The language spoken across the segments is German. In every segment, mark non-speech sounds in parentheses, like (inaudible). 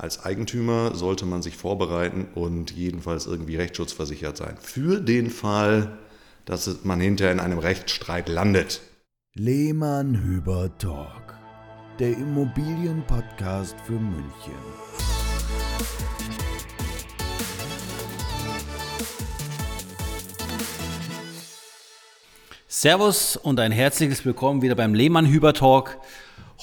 Als Eigentümer sollte man sich vorbereiten und jedenfalls irgendwie rechtsschutzversichert sein. Für den Fall, dass man hinterher in einem Rechtsstreit landet. Lehmann Hüber Talk, der Immobilienpodcast für München. Servus und ein herzliches Willkommen wieder beim Lehmann Hüber Talk.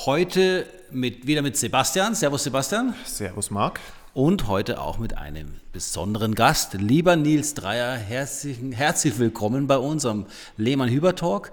Heute mit, wieder mit Sebastian. Servus Sebastian. Servus Marc. Und heute auch mit einem besonderen Gast. Lieber Nils Dreier, herzlich, herzlich willkommen bei unserem Lehmann Hüber Talk.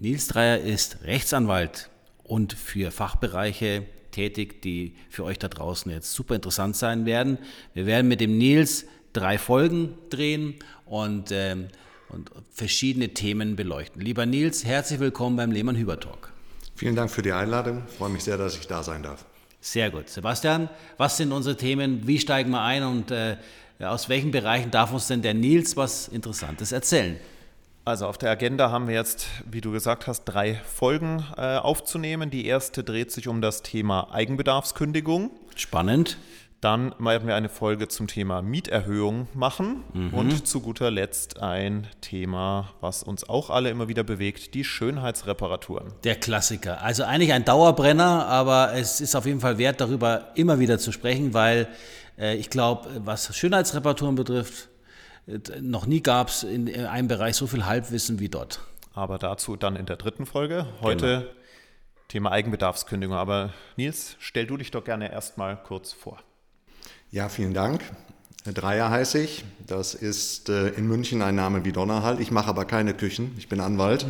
Nils Dreier ist Rechtsanwalt und für Fachbereiche tätig, die für euch da draußen jetzt super interessant sein werden. Wir werden mit dem Nils drei Folgen drehen und, ähm, und verschiedene Themen beleuchten. Lieber Nils, herzlich willkommen beim Lehmann Hüber Talk. Vielen Dank für die Einladung. Ich freue mich sehr, dass ich da sein darf. Sehr gut. Sebastian, was sind unsere Themen? Wie steigen wir ein und äh, aus welchen Bereichen darf uns denn der Nils was Interessantes erzählen? Also auf der Agenda haben wir jetzt, wie du gesagt hast, drei Folgen äh, aufzunehmen. Die erste dreht sich um das Thema Eigenbedarfskündigung. Spannend. Dann werden wir eine Folge zum Thema Mieterhöhung machen mhm. und zu guter Letzt ein Thema, was uns auch alle immer wieder bewegt, die Schönheitsreparaturen. Der Klassiker. Also eigentlich ein Dauerbrenner, aber es ist auf jeden Fall wert, darüber immer wieder zu sprechen, weil äh, ich glaube, was Schönheitsreparaturen betrifft, äh, noch nie gab es in, in einem Bereich so viel Halbwissen wie dort. Aber dazu dann in der dritten Folge. Heute genau. Thema Eigenbedarfskündigung. Aber Nils, stell du dich doch gerne erstmal kurz vor. Ja, vielen Dank. Dreier heiße ich. Das ist äh, in München ein Name wie Donnerhall. Ich mache aber keine Küchen. Ich bin Anwalt.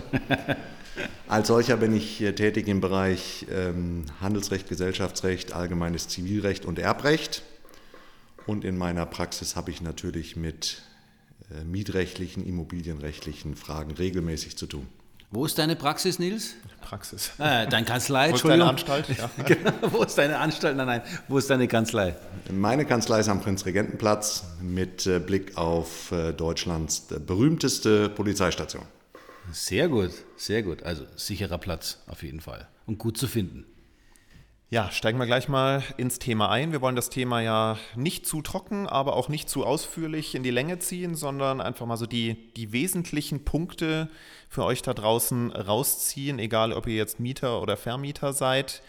(laughs) Als solcher bin ich äh, tätig im Bereich ähm, Handelsrecht, Gesellschaftsrecht, allgemeines Zivilrecht und Erbrecht. Und in meiner Praxis habe ich natürlich mit äh, mietrechtlichen, immobilienrechtlichen Fragen regelmäßig zu tun. Wo ist deine Praxis, Nils? Praxis. Äh, deine Kanzlei, Wo ist deine Anstalt? Ja. (laughs) genau, wo ist deine Anstalt? Nein, nein, wo ist deine Kanzlei? Meine Kanzlei ist am Prinzregentenplatz mit äh, Blick auf äh, Deutschlands berühmteste Polizeistation. Sehr gut, sehr gut. Also sicherer Platz auf jeden Fall und gut zu finden. Ja, steigen wir gleich mal ins Thema ein. Wir wollen das Thema ja nicht zu trocken, aber auch nicht zu ausführlich in die Länge ziehen, sondern einfach mal so die, die wesentlichen Punkte für euch da draußen rausziehen, egal ob ihr jetzt Mieter oder Vermieter seid.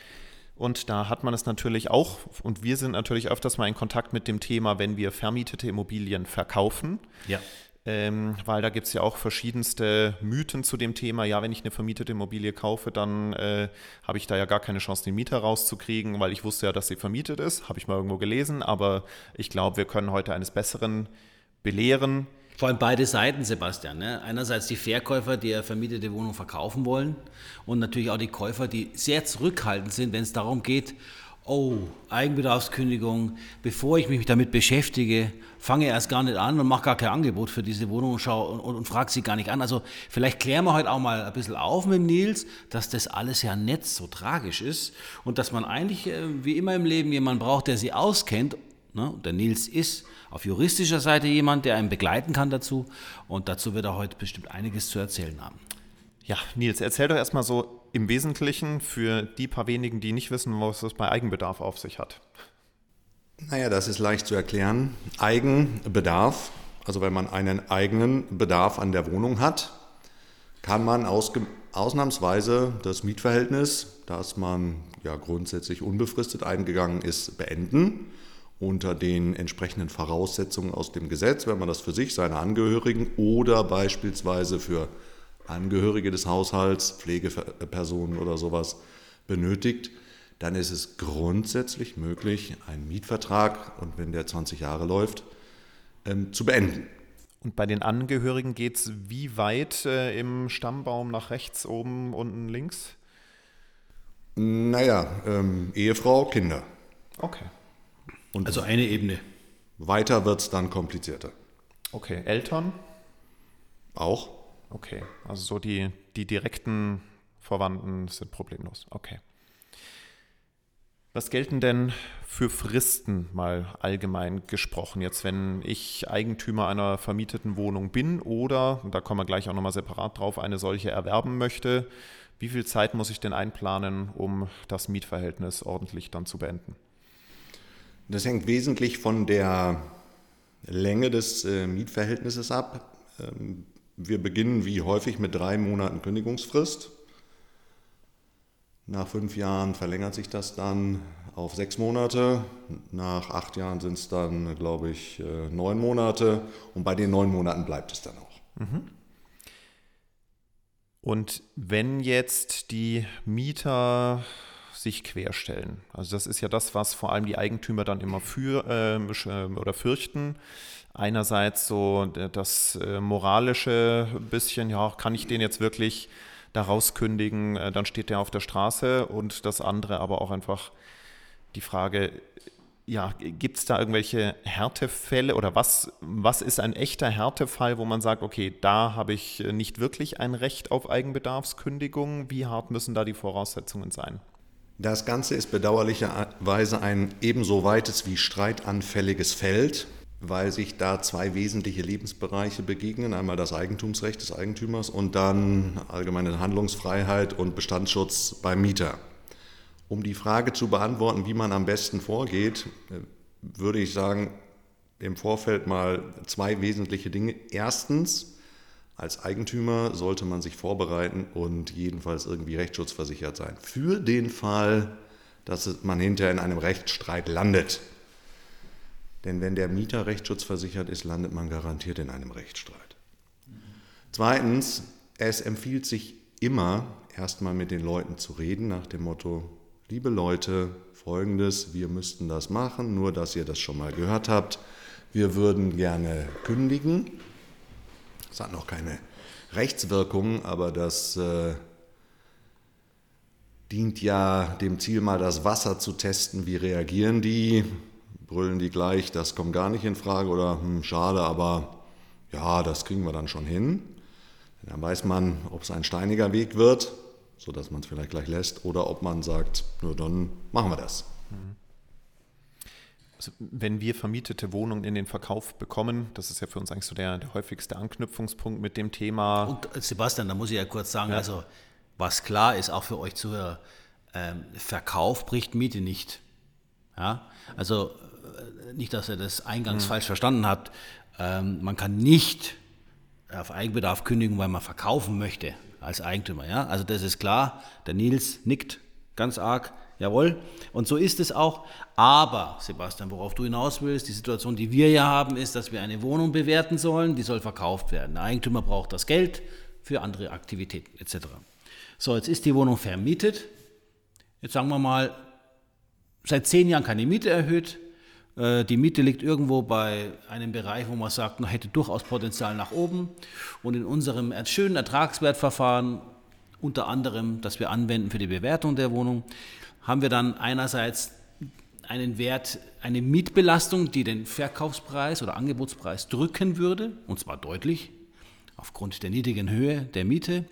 Und da hat man es natürlich auch, und wir sind natürlich öfters mal in Kontakt mit dem Thema, wenn wir vermietete Immobilien verkaufen. Ja ähm, weil da gibt es ja auch verschiedenste Mythen zu dem Thema. Ja, wenn ich eine vermietete Immobilie kaufe, dann äh, habe ich da ja gar keine Chance, den Mieter rauszukriegen, weil ich wusste ja, dass sie vermietet ist. Habe ich mal irgendwo gelesen. Aber ich glaube, wir können heute eines Besseren belehren. Vor allem beide Seiten, Sebastian. Ne? Einerseits die Verkäufer, die eine vermietete Wohnung verkaufen wollen und natürlich auch die Käufer, die sehr zurückhaltend sind, wenn es darum geht, oh, Eigenbedarfskündigung, bevor ich mich damit beschäftige, fange erst gar nicht an und mache gar kein Angebot für diese Wohnung und, und, und, und frage sie gar nicht an. Also vielleicht klären wir heute auch mal ein bisschen auf mit Nils, dass das alles ja nicht so tragisch ist und dass man eigentlich, äh, wie immer im Leben, jemanden braucht, der sie auskennt. Ne? Der Nils ist auf juristischer Seite jemand, der einen begleiten kann dazu und dazu wird er heute bestimmt einiges zu erzählen haben. Ja, Nils, erzähl doch erstmal so im Wesentlichen für die paar wenigen, die nicht wissen, was es bei Eigenbedarf auf sich hat? Naja, das ist leicht zu erklären. Eigenbedarf, also wenn man einen eigenen Bedarf an der Wohnung hat, kann man ausnahmsweise das Mietverhältnis, das man ja grundsätzlich unbefristet eingegangen ist, beenden unter den entsprechenden Voraussetzungen aus dem Gesetz, wenn man das für sich, seine Angehörigen oder beispielsweise für Angehörige des Haushalts, Pflegepersonen oder sowas benötigt, dann ist es grundsätzlich möglich, einen Mietvertrag, und wenn der 20 Jahre läuft, ähm, zu beenden. Und bei den Angehörigen geht es wie weit äh, im Stammbaum nach rechts, oben, unten, links? Naja, ähm, Ehefrau, Kinder. Okay. Und also eine Ebene. Weiter wird es dann komplizierter. Okay, Eltern? Auch. Okay, also so die, die direkten Verwandten sind problemlos. Okay. Was gelten denn für Fristen mal allgemein gesprochen? Jetzt, wenn ich Eigentümer einer vermieteten Wohnung bin oder, da kommen wir gleich auch nochmal separat drauf, eine solche erwerben möchte, wie viel Zeit muss ich denn einplanen, um das Mietverhältnis ordentlich dann zu beenden? Das hängt wesentlich von der Länge des äh, Mietverhältnisses ab. Wir beginnen wie häufig mit drei Monaten Kündigungsfrist. Nach fünf Jahren verlängert sich das dann auf sechs Monate. Nach acht Jahren sind es dann, glaube ich, äh, neun Monate. Und bei den neun Monaten bleibt es dann auch. Mhm. Und wenn jetzt die Mieter sich querstellen, also das ist ja das, was vor allem die Eigentümer dann immer für äh, oder fürchten. Einerseits so das äh, moralische bisschen, ja, kann ich den jetzt wirklich daraus kündigen, äh, dann steht der auf der Straße und das andere aber auch einfach die Frage, ja, gibt es da irgendwelche Härtefälle oder was, was ist ein echter Härtefall, wo man sagt, okay, da habe ich nicht wirklich ein Recht auf Eigenbedarfskündigung? Wie hart müssen da die Voraussetzungen sein? Das Ganze ist bedauerlicherweise ein ebenso weites wie streitanfälliges Feld, weil sich da zwei wesentliche Lebensbereiche begegnen. Einmal das Eigentumsrecht des Eigentümers und dann allgemeine Handlungsfreiheit und Bestandsschutz beim Mieter. Um die Frage zu beantworten, wie man am besten vorgeht, äh, würde ich sagen, im Vorfeld mal zwei wesentliche Dinge. Erstens, als Eigentümer sollte man sich vorbereiten und jedenfalls irgendwie rechtsschutzversichert sein. Für den Fall, dass man hinterher in einem Rechtsstreit landet. Denn wenn der Mieter rechtsschutzversichert ist, landet man garantiert in einem Rechtsstreit. Zweitens, es empfiehlt sich immer, erstmal mit den Leuten zu reden, nach dem Motto, liebe Leute, folgendes, wir müssten das machen, nur dass ihr das schon mal gehört habt. Wir würden gerne kündigen. Das hat noch keine Rechtswirkung, aber das äh, dient ja dem Ziel, mal das Wasser zu testen. Wie reagieren die? Brüllen die gleich, das kommt gar nicht in Frage oder hm, schade, aber ja, das kriegen wir dann schon hin. Dann weiß man, ob es ein steiniger Weg wird sodass man es vielleicht gleich lässt, oder ob man sagt, nur dann machen wir das. Also, wenn wir vermietete Wohnungen in den Verkauf bekommen, das ist ja für uns eigentlich so der, der häufigste Anknüpfungspunkt mit dem Thema. Und äh, Sebastian, da muss ich ja kurz sagen, ja. also was klar ist, auch für euch Zuhörer, ähm, Verkauf bricht Miete nicht. Ja? Also nicht, dass ihr das eingangs mhm. falsch verstanden habt. Ähm, man kann nicht auf Eigenbedarf kündigen, weil man verkaufen möchte als Eigentümer. Ja? Also das ist klar, der Nils nickt ganz arg, jawohl. Und so ist es auch. Aber, Sebastian, worauf du hinaus willst, die Situation, die wir ja haben, ist, dass wir eine Wohnung bewerten sollen, die soll verkauft werden. Der Eigentümer braucht das Geld für andere Aktivitäten etc. So, jetzt ist die Wohnung vermietet. Jetzt sagen wir mal, seit zehn Jahren keine Miete erhöht. Äh, die Miete liegt irgendwo bei einem Bereich, wo man sagt, man hätte durchaus Potenzial nach oben. Und in unserem schönen Ertragswertverfahren, unter anderem, das wir anwenden für die Bewertung der Wohnung, haben wir dann einerseits einen Wert, eine Mietbelastung, die den Verkaufspreis oder Angebotspreis drücken würde, und zwar deutlich, aufgrund der niedrigen Höhe der Miete.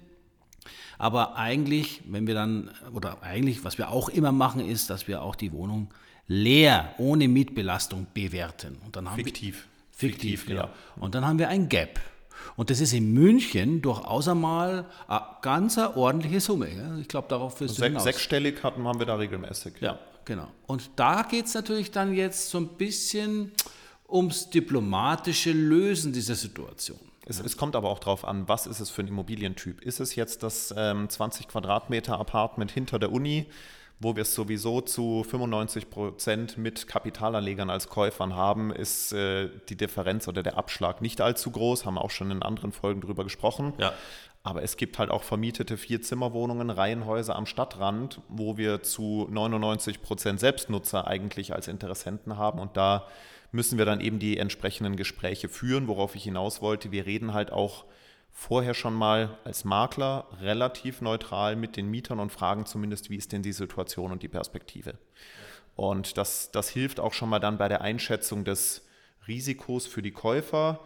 Aber eigentlich, wenn wir dann, oder eigentlich, was wir auch immer machen, ist, dass wir auch die Wohnung leer, ohne Mietbelastung bewerten. Und dann haben fiktiv. Wir, fiktiv, genau. Ja. Und dann haben wir ein Gap. Und das ist in München durchaus einmal eine ganz ordentliche Summe. Ich glaube, darauf wirst du Sech, Sechsstellig hatten, haben wir da regelmäßig. Ja, genau. Und da geht es natürlich dann jetzt so ein bisschen ums diplomatische Lösen dieser Situation. Es, es, kommt aber auch darauf an, was ist es für ein Immobilientyp. Ist es jetzt das ähm, 20 Quadratmeter Apartment hinter der Uni? Wo wir es sowieso zu 95 Prozent mit Kapitalanlegern als Käufern haben, ist äh, die Differenz oder der Abschlag nicht allzu groß. Haben wir auch schon in anderen Folgen drüber gesprochen. Ja. Aber es gibt halt auch vermietete Vierzimmerwohnungen, Reihenhäuser am Stadtrand, wo wir zu 99 Prozent Selbstnutzer eigentlich als Interessenten haben. Und da müssen wir dann eben die entsprechenden Gespräche führen, worauf ich hinaus wollte. Wir reden halt auch vorher schon mal als Makler relativ neutral mit den Mietern und fragen zumindest, wie ist denn die Situation und die Perspektive. Und das, das hilft auch schon mal dann bei der Einschätzung des Risikos für die Käufer,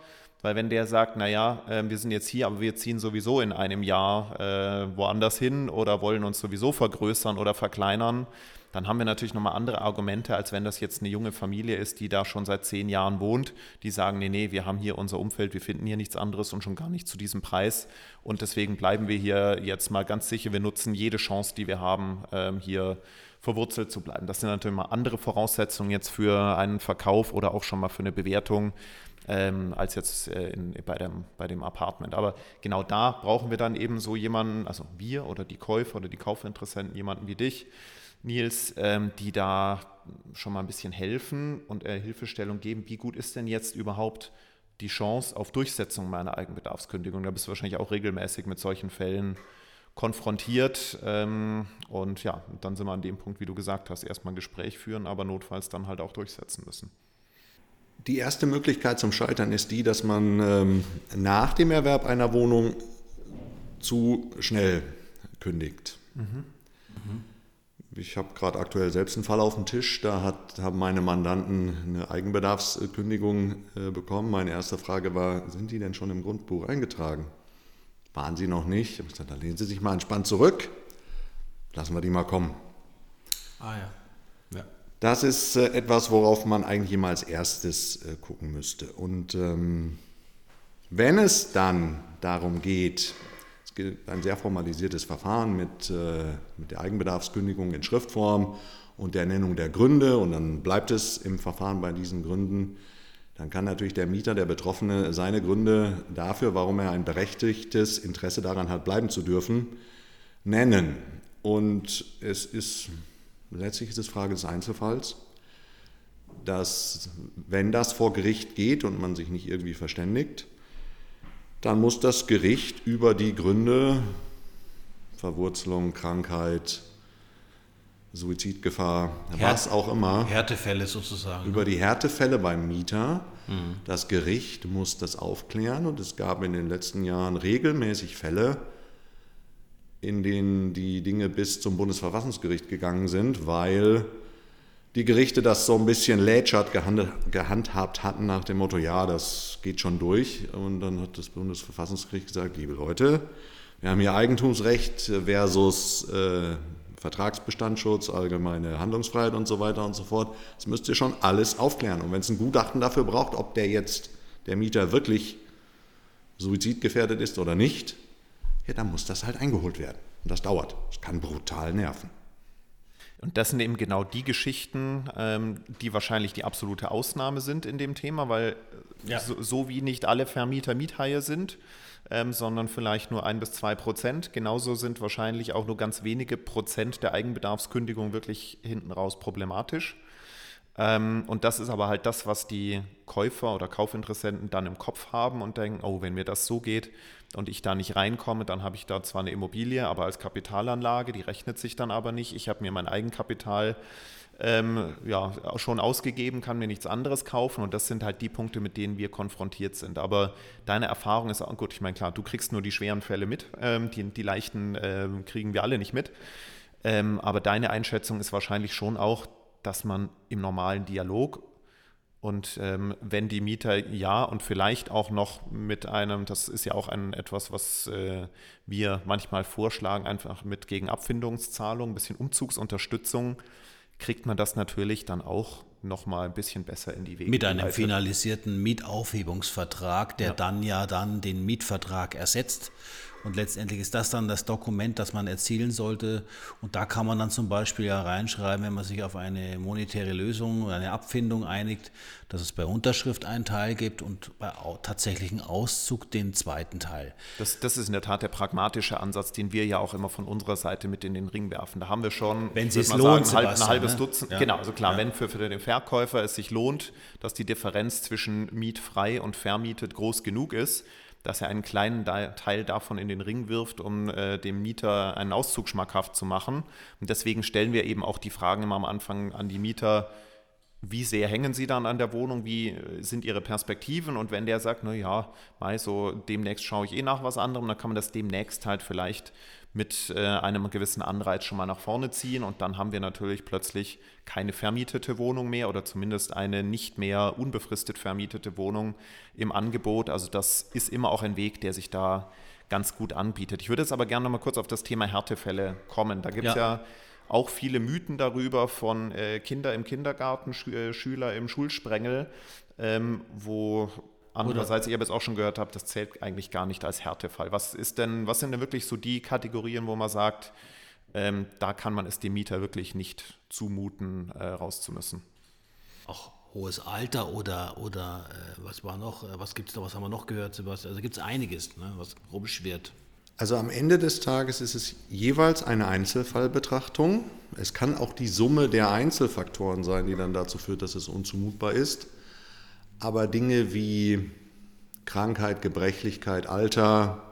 weil wenn der sagt, naja, äh, wir sind jetzt hier, aber wir ziehen sowieso in einem Jahr äh, woanders hin oder wollen uns sowieso vergrößern oder verkleinern, dann haben wir natürlich nochmal andere Argumente, als wenn das jetzt eine junge Familie ist, die da schon seit zehn Jahren wohnt, die sagen, nee, nee, wir haben hier unser Umfeld, wir finden hier nichts anderes und schon gar nicht zu diesem Preis. Und deswegen bleiben wir hier jetzt mal ganz sicher, wir nutzen jede Chance, die wir haben, ähm, hier verwurzelt zu bleiben. Das sind natürlich mal andere Voraussetzungen jetzt für einen Verkauf oder auch schon mal für eine Bewertung ähm, als jetzt äh, in, bei, dem, bei dem Apartment. Aber genau da brauchen wir dann eben so jemanden, also wir oder die Käufer oder die Kaufinteressenten, jemanden wie dich, Nils, ähm, die da schon mal ein bisschen helfen und äh, Hilfestellung geben. Wie gut ist denn jetzt überhaupt die Chance auf Durchsetzung meiner Eigenbedarfskündigung? Da bist du wahrscheinlich auch regelmäßig mit solchen Fällen konfrontiert. Ähm, und ja, dann sind wir an dem Punkt, wie du gesagt hast, erstmal ein Gespräch führen, aber notfalls dann halt auch durchsetzen müssen. Die erste Möglichkeit zum Scheitern ist die, dass man ähm, nach dem Erwerb einer Wohnung zu schnell kündigt. Mhm. Mhm. Ich habe gerade aktuell selbst einen Fall auf dem Tisch. Da hat, haben meine Mandanten eine Eigenbedarfskündigung äh, bekommen. Meine erste Frage war, sind die denn schon im Grundbuch eingetragen? Waren sie noch nicht? Ich habe gesagt, dann lehnen Sie sich mal entspannt zurück. Lassen wir die mal kommen. Ah ja. ja. Das ist äh, etwas, worauf man eigentlich immer als erstes äh, gucken müsste. Und ähm, wenn es dann darum geht, es gibt ein sehr formalisiertes Verfahren mit, äh, mit der Eigenbedarfskündigung in Schriftform und der Nennung der Gründe und dann bleibt es im Verfahren bei diesen Gründen. Dann kann natürlich der Mieter, der Betroffene, seine Gründe dafür, warum er ein berechtigtes Interesse daran hat, bleiben zu dürfen, nennen. Und es ist, letztlich ist es Frage des Einzelfalls, dass wenn das vor Gericht geht und man sich nicht irgendwie verständigt, dann muss das Gericht über die Gründe Verwurzelung, Krankheit, Suizidgefahr, Härt was auch immer. Härtefälle sozusagen. Über die Härtefälle beim Mieter. Mhm. Das Gericht muss das aufklären und es gab in den letzten Jahren regelmäßig Fälle, in denen die Dinge bis zum Bundesverfassungsgericht gegangen sind, weil die Gerichte das so ein bisschen lätschert gehandhabt hatten nach dem Motto, ja, das geht schon durch. Und dann hat das Bundesverfassungsgericht gesagt, liebe Leute, wir haben hier Eigentumsrecht versus äh, Vertragsbestandsschutz, allgemeine Handlungsfreiheit und so weiter und so fort. Das müsst ihr schon alles aufklären. Und wenn es ein Gutachten dafür braucht, ob der jetzt, der Mieter wirklich suizidgefährdet ist oder nicht, ja, dann muss das halt eingeholt werden. Und das dauert. Das kann brutal nerven. Und das sind eben genau die Geschichten, ähm, die wahrscheinlich die absolute Ausnahme sind in dem Thema, weil ja. so, so, wie nicht alle Vermieter Miethaie sind, ähm, sondern vielleicht nur ein bis zwei Prozent, genauso sind wahrscheinlich auch nur ganz wenige Prozent der Eigenbedarfskündigung wirklich hinten raus problematisch. Ähm, und das ist aber halt das, was die Käufer oder Kaufinteressenten dann im Kopf haben und denken, oh, wenn mir das so geht und ich da nicht reinkomme, dann habe ich da zwar eine Immobilie, aber als Kapitalanlage, die rechnet sich dann aber nicht. Ich habe mir mein Eigenkapital ähm, ja, schon ausgegeben, kann mir nichts anderes kaufen und das sind halt die Punkte, mit denen wir konfrontiert sind. Aber deine Erfahrung ist auch gut, ich meine, klar, du kriegst nur die schweren Fälle mit, ähm, die, die leichten ähm, kriegen wir alle nicht mit. Ähm, aber deine Einschätzung ist wahrscheinlich schon auch, dass man im normalen Dialog und ähm, wenn die Mieter ja und vielleicht auch noch mit einem, das ist ja auch ein, etwas, was äh, wir manchmal vorschlagen, einfach mit gegen Abfindungszahlung, ein bisschen Umzugsunterstützung, kriegt man das natürlich dann auch nochmal ein bisschen besser in die Wege. Mit einem finalisierten Mietaufhebungsvertrag, der ja. dann ja dann den Mietvertrag ersetzt und letztendlich ist das dann das Dokument, das man erzielen sollte. Und da kann man dann zum Beispiel ja reinschreiben, wenn man sich auf eine monetäre Lösung oder eine Abfindung einigt, dass es bei Unterschrift einen Teil gibt und bei tatsächlichen Auszug den zweiten Teil. Das, das ist in der Tat der pragmatische Ansatz, den wir ja auch immer von unserer Seite mit in den Ring werfen. Da haben wir schon, wenn es lohnt, sagen, ein, ein halbes ne? Dutzend. Ja. Genau, also klar, ja. wenn für, für den Verkäufer es sich lohnt, dass die Differenz zwischen mietfrei und vermietet groß genug ist, dass er einen kleinen Teil davon in den Ring wirft, um äh, dem Mieter einen Auszug schmackhaft zu machen. Und deswegen stellen wir eben auch die Fragen immer am Anfang an die Mieter, wie sehr hängen sie dann an der Wohnung, wie äh, sind ihre Perspektiven und wenn der sagt, naja, Mai, so demnächst schaue ich eh nach was anderem, dann kann man das demnächst halt vielleicht mit äh, einem gewissen Anreiz schon mal nach vorne ziehen und dann haben wir natürlich plötzlich keine vermietete Wohnung mehr oder zumindest eine nicht mehr unbefristet vermietete Wohnung im Angebot. Also das ist immer auch ein Weg, der sich da ganz gut anbietet. Ich würde jetzt aber gerne noch mal kurz auf das Thema Härtefälle kommen. Da gibt es ja. ja. Auch viele Mythen darüber von äh, Kinder im Kindergarten, Sch äh, Schüler im Schulsprengel, ähm, wo Andererseits, ich habe jetzt auch schon gehört, habe, das zählt eigentlich gar nicht als Härtefall. Was ist denn, was sind denn wirklich so die Kategorien, wo man sagt, ähm, da kann man es dem Mieter wirklich nicht zumuten, äh, raus zu müssen. Auch hohes Alter oder, oder äh, was war noch, äh, was gibt es da, was haben wir noch gehört, Sebastian? Also gibt es einiges, ne, was rumschwirrt. Also am Ende des Tages ist es jeweils eine Einzelfallbetrachtung. Es kann auch die Summe der Einzelfaktoren sein, die dann dazu führt, dass es unzumutbar ist. Aber Dinge wie Krankheit, Gebrechlichkeit, Alter,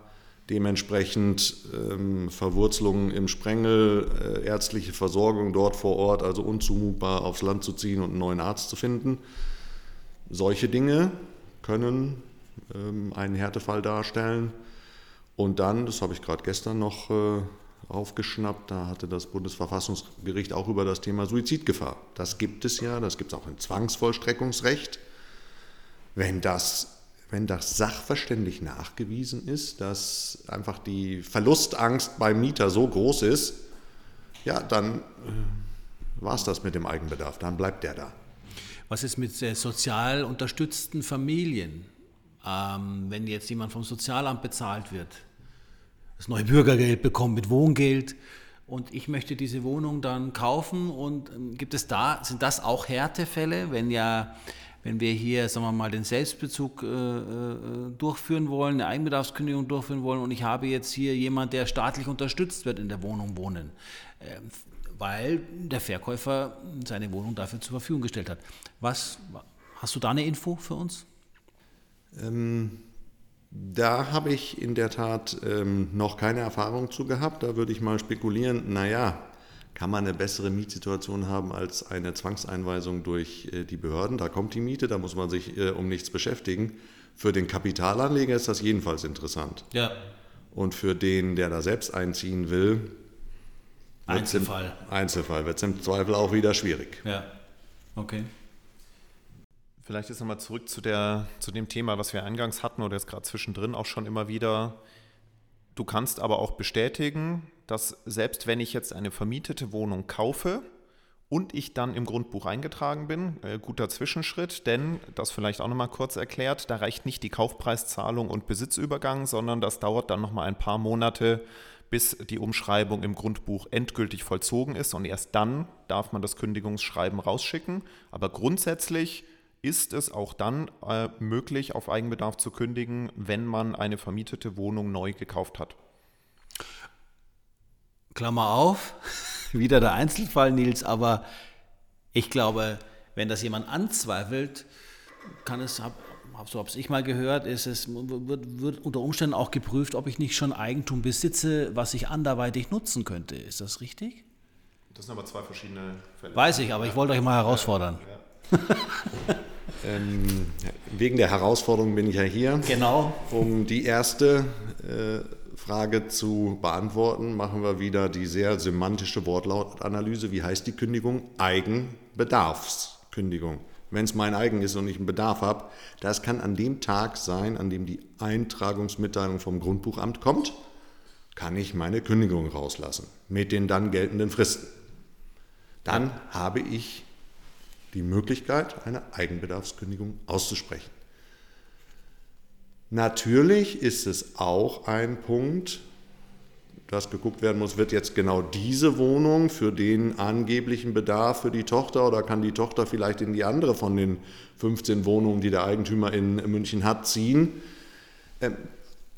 dementsprechend ähm, Verwurzelungen im Sprengel, äh, ärztliche Versorgung dort vor Ort, also unzumutbar aufs Land zu ziehen und einen neuen Arzt zu finden. Solche Dinge können ähm, einen Härtefall darstellen. Und dann, das habe ich gerade gestern noch äh, aufgeschnappt, da hatte das Bundesverfassungsgericht auch über das Thema Suizidgefahr. Das gibt es ja, das gibt es auch im Zwangsvollstreckungsrecht. Wenn das, wenn das sachverständig nachgewiesen ist, dass einfach die Verlustangst beim Mieter so groß ist, ja, dann äh, war es das mit dem Eigenbedarf, dann bleibt der da. Was ist mit äh, sozial unterstützten Familien? Ähm, wenn jetzt jemand vom Sozialamt bezahlt wird, das neue Bürgergeld bekommt mit Wohngeld und ich möchte diese Wohnung dann kaufen und ähm, gibt es da, sind das auch Härtefälle, wenn ja, wenn wir hier, sagen wir mal, den Selbstbezug äh, äh, durchführen wollen, eine Eigenbedarfskündigung durchführen wollen und ich habe jetzt hier jemand, der staatlich unterstützt wird in der Wohnung wohnen, äh, weil der Verkäufer seine Wohnung dafür zur Verfügung gestellt hat. Was, hast du da eine Info für uns? Ähm da habe ich in der Tat ähm, noch keine Erfahrung zu gehabt. Da würde ich mal spekulieren, naja, kann man eine bessere Mietsituation haben als eine Zwangseinweisung durch äh, die Behörden? Da kommt die Miete, da muss man sich äh, um nichts beschäftigen. Für den Kapitalanleger ist das jedenfalls interessant. Ja. Und für den, der da selbst einziehen will, Einzelfall. Im, Einzelfall wird es im Zweifel auch wieder schwierig. Ja, okay. Vielleicht ist nochmal zurück zu, der, zu dem Thema, was wir eingangs hatten oder jetzt gerade zwischendrin auch schon immer wieder. Du kannst aber auch bestätigen, dass selbst wenn ich jetzt eine vermietete Wohnung kaufe und ich dann im Grundbuch eingetragen bin, äh, guter Zwischenschritt, denn das vielleicht auch nochmal kurz erklärt, da reicht nicht die Kaufpreiszahlung und Besitzübergang, sondern das dauert dann nochmal ein paar Monate, bis die Umschreibung im Grundbuch endgültig vollzogen ist und erst dann darf man das Kündigungsschreiben rausschicken. Aber grundsätzlich ist es auch dann äh, möglich, auf Eigenbedarf zu kündigen, wenn man eine vermietete Wohnung neu gekauft hat. Klammer auf, (laughs) wieder der Einzelfall, Nils, aber ich glaube, wenn das jemand anzweifelt, kann es, habe so habe ich mal gehört, ist es wird, wird, unter Umständen auch geprüft, ob ich nicht schon Eigentum besitze, was ich anderweitig nutzen könnte. Ist das richtig? Das sind aber zwei verschiedene Fälle. Weiß ich, aber ich wollte euch mal herausfordern. Ja, ja. (laughs) Ähm, wegen der Herausforderung bin ich ja hier. Genau. Um die erste äh, Frage zu beantworten, machen wir wieder die sehr semantische Wortlautanalyse. Wie heißt die Kündigung? Eigenbedarfskündigung. Wenn es mein eigen ist und ich einen Bedarf habe, das kann an dem Tag sein, an dem die Eintragungsmitteilung vom Grundbuchamt kommt, kann ich meine Kündigung rauslassen mit den dann geltenden Fristen. Dann habe ich die Möglichkeit, eine Eigenbedarfskündigung auszusprechen. Natürlich ist es auch ein Punkt, dass geguckt werden muss, wird jetzt genau diese Wohnung für den angeblichen Bedarf für die Tochter oder kann die Tochter vielleicht in die andere von den 15 Wohnungen, die der Eigentümer in München hat, ziehen. Ähm,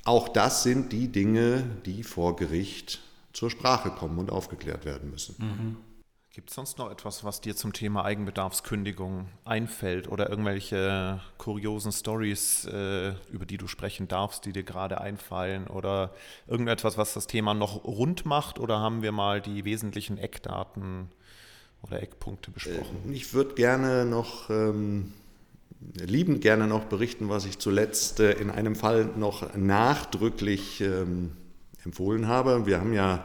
auch das sind die Dinge, die vor Gericht zur Sprache kommen und aufgeklärt werden müssen. Mhm. Gibt es sonst noch etwas, was dir zum Thema Eigenbedarfskündigung einfällt oder irgendwelche kuriosen Stories, äh, über die du sprechen darfst, die dir gerade einfallen oder irgendetwas, was das Thema noch rund macht oder haben wir mal die wesentlichen Eckdaten oder Eckpunkte besprochen? Äh, ich würde gerne noch, ähm, liebend gerne noch berichten, was ich zuletzt äh, in einem Fall noch nachdrücklich ähm, empfohlen habe. Wir haben ja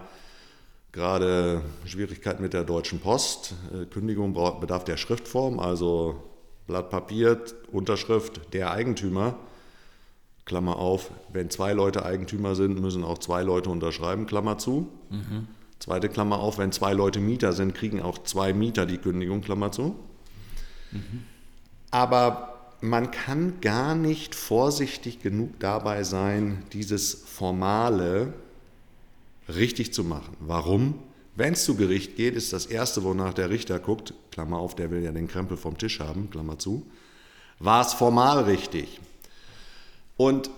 gerade Schwierigkeiten mit der Deutschen Post. Äh, Kündigung bedarf der Schriftform, also Blatt Papier, Unterschrift der Eigentümer. Klammer auf, wenn zwei Leute Eigentümer sind, müssen auch zwei Leute unterschreiben, Klammer zu. Mhm. Zweite Klammer auf, wenn zwei Leute Mieter sind, kriegen auch zwei Mieter die Kündigung, Klammer zu. Mhm. Aber man kann gar nicht vorsichtig genug dabei sein, dieses formale richtig zu machen. Warum? Wenn es zu Gericht geht, ist das Erste, wonach der Richter guckt, Klammer auf, der will ja den Krempel vom Tisch haben, Klammer zu, war es formal richtig. Und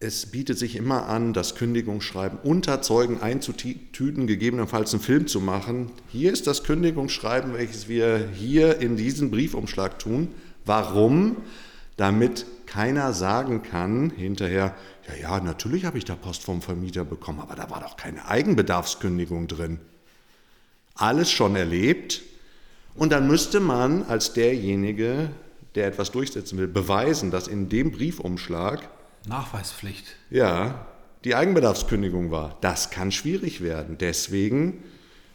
es bietet sich immer an, das Kündigungsschreiben unter Zeugen einzutüten, gegebenenfalls einen Film zu machen. Hier ist das Kündigungsschreiben, welches wir hier in diesem Briefumschlag tun. Warum? Damit keiner sagen kann hinterher, ja, ja, natürlich habe ich da Post vom Vermieter bekommen, aber da war doch keine Eigenbedarfskündigung drin. Alles schon erlebt. Und dann müsste man als derjenige, der etwas durchsetzen will, beweisen, dass in dem Briefumschlag Nachweispflicht. ja die Eigenbedarfskündigung war. Das kann schwierig werden. Deswegen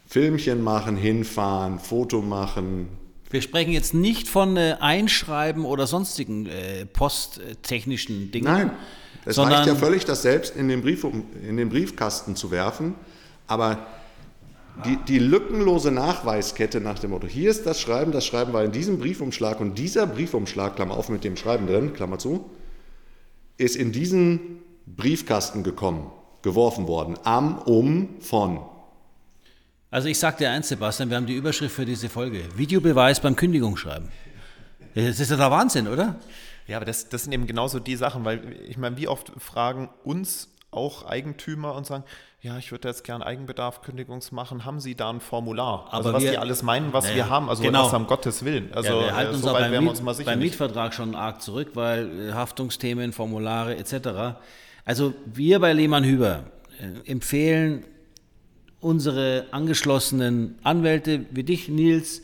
Filmchen machen, hinfahren, Foto machen. Wir sprechen jetzt nicht von äh, Einschreiben oder sonstigen äh, posttechnischen Dingen. Nein, es reicht ja völlig, das selbst in den, Brief, in den Briefkasten zu werfen. Aber die, die lückenlose Nachweiskette nach dem Motto, hier ist das Schreiben, das Schreiben war in diesem Briefumschlag und dieser Briefumschlag, Klammer auf mit dem Schreiben drin, Klammer zu, ist in diesen Briefkasten gekommen, geworfen worden, am, um, von. Also ich sag dir eins, Sebastian, wir haben die Überschrift für diese Folge. Videobeweis beim Kündigungsschreiben. Das ist ja der Wahnsinn, oder? Ja, aber das, das sind eben genauso die Sachen, weil ich meine, wie oft fragen uns auch Eigentümer und sagen, ja, ich würde jetzt gern Eigenbedarf, Kündigungs machen, haben Sie da ein Formular? also Aber was wir- die alles meinen, was Naja, wir haben, also genau. was am Gottes Willen. Also ja, wir halten äh, uns so auch beim, Miet, uns mal sicher beim. Mietvertrag schon arg zurück, weil äh, Haftungsthemen, Formulare etc. Also wir bei Lehmann Hüber äh, empfehlen unsere angeschlossenen Anwälte wie dich, Nils,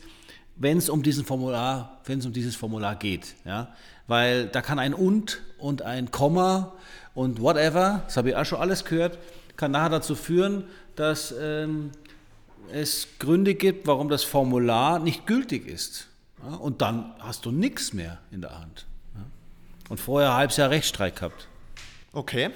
wenn es um diesen Formular, wenn es um dieses Formular geht, ja, weil da kann ein und und ein Komma und whatever, das habe ich auch schon alles gehört, kann nachher dazu führen, dass ähm, es Gründe gibt, warum das Formular nicht gültig ist. Ja, und dann hast du nichts mehr in der Hand. Ja. Und vorher ein halbes Jahr Rechtsstreit gehabt. Okay,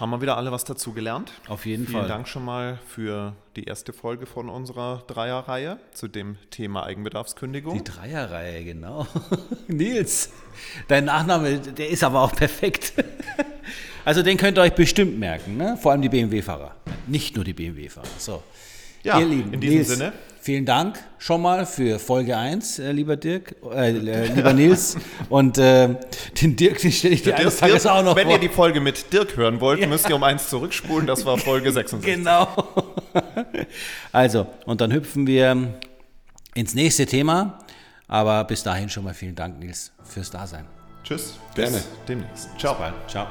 haben wir wieder alle was dazu gelernt. Auf jeden Vielen Fall. Dank schon mal für die erste Folge von unserer Dreierreihe zu dem Thema Eigenbedarfskündigung. Die Dreierreihe, genau. (laughs) Nils, dein Nachname, der ist aber auch perfekt. (laughs) Also den könnt ihr euch bestimmt merken, ne? vor allem die BMW-Fahrer. Nicht nur die BMW-Fahrer. So. Ja, Ihr Lieben, in diesem Nils, Sinne. Vielen Dank schon mal für Folge 1, äh, lieber Dirk, äh, äh, lieber Nils. (laughs) Und äh, den Dirk, den stelle ich dir eines Dirk, Tages auch noch wenn vor. ihr die Folge mit Dirk hören wollt, müsst ihr um eins zurückspulen. Das war Folge (laughs) 66. Genau. Also, und dann hüpfen wir ins nächste Thema. Aber bis dahin schon mal vielen Dank, Nils, fürs Dasein. Tschüss. Gerne. Bis demnächst. Ciao. Ciao.